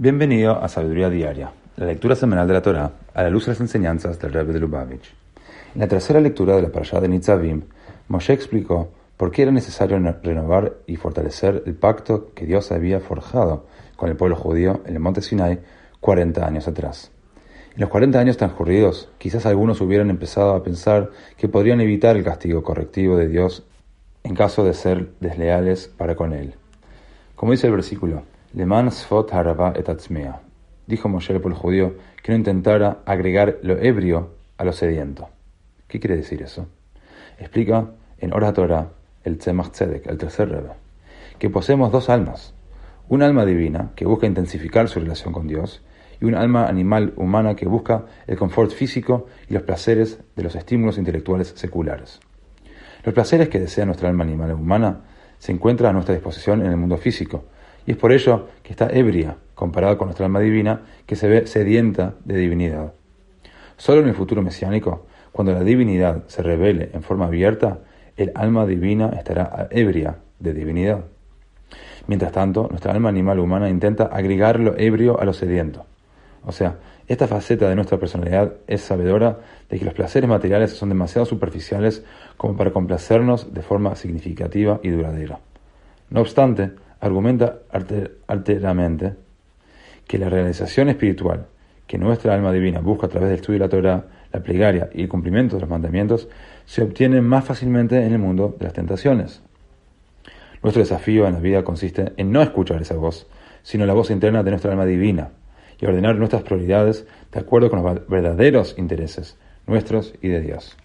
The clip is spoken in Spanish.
Bienvenido a Sabiduría Diaria, la lectura semanal de la Torá a la luz de las enseñanzas del Rebbe de Lubavitch. En la tercera lectura de la parashá de Nitzavim, Moshe explicó por qué era necesario renovar y fortalecer el pacto que Dios había forjado con el pueblo judío en el monte Sinai 40 años atrás. En los 40 años transcurridos, quizás algunos hubieran empezado a pensar que podrían evitar el castigo correctivo de Dios en caso de ser desleales para con él. Como dice el versículo, Leman Sfot Harava et Dijo Moshe el pueblo judío que no intentara agregar lo ebrio a lo sediento. ¿Qué quiere decir eso? Explica en Ora Torah el Tzemach Tzedek, el tercer Rebbe, que poseemos dos almas. Un alma divina que busca intensificar su relación con Dios y un alma animal humana que busca el confort físico y los placeres de los estímulos intelectuales seculares. Los placeres que desea nuestra alma animal humana se encuentran a nuestra disposición en el mundo físico, y es por ello que está ebria comparada con nuestra alma divina, que se ve sedienta de divinidad. Solo en el futuro mesiánico, cuando la divinidad se revele en forma abierta, el alma divina estará ebria de divinidad. Mientras tanto, nuestra alma animal humana intenta agregar lo ebrio a lo sediento. O sea, esta faceta de nuestra personalidad es sabedora de que los placeres materiales son demasiado superficiales como para complacernos de forma significativa y duradera. No obstante, argumenta alteramente que la realización espiritual que nuestra alma divina busca a través del estudio de la Torah, la plegaria y el cumplimiento de los mandamientos se obtiene más fácilmente en el mundo de las tentaciones. Nuestro desafío en la vida consiste en no escuchar esa voz, sino la voz interna de nuestra alma divina y ordenar nuestras prioridades de acuerdo con los verdaderos intereses nuestros y de Dios.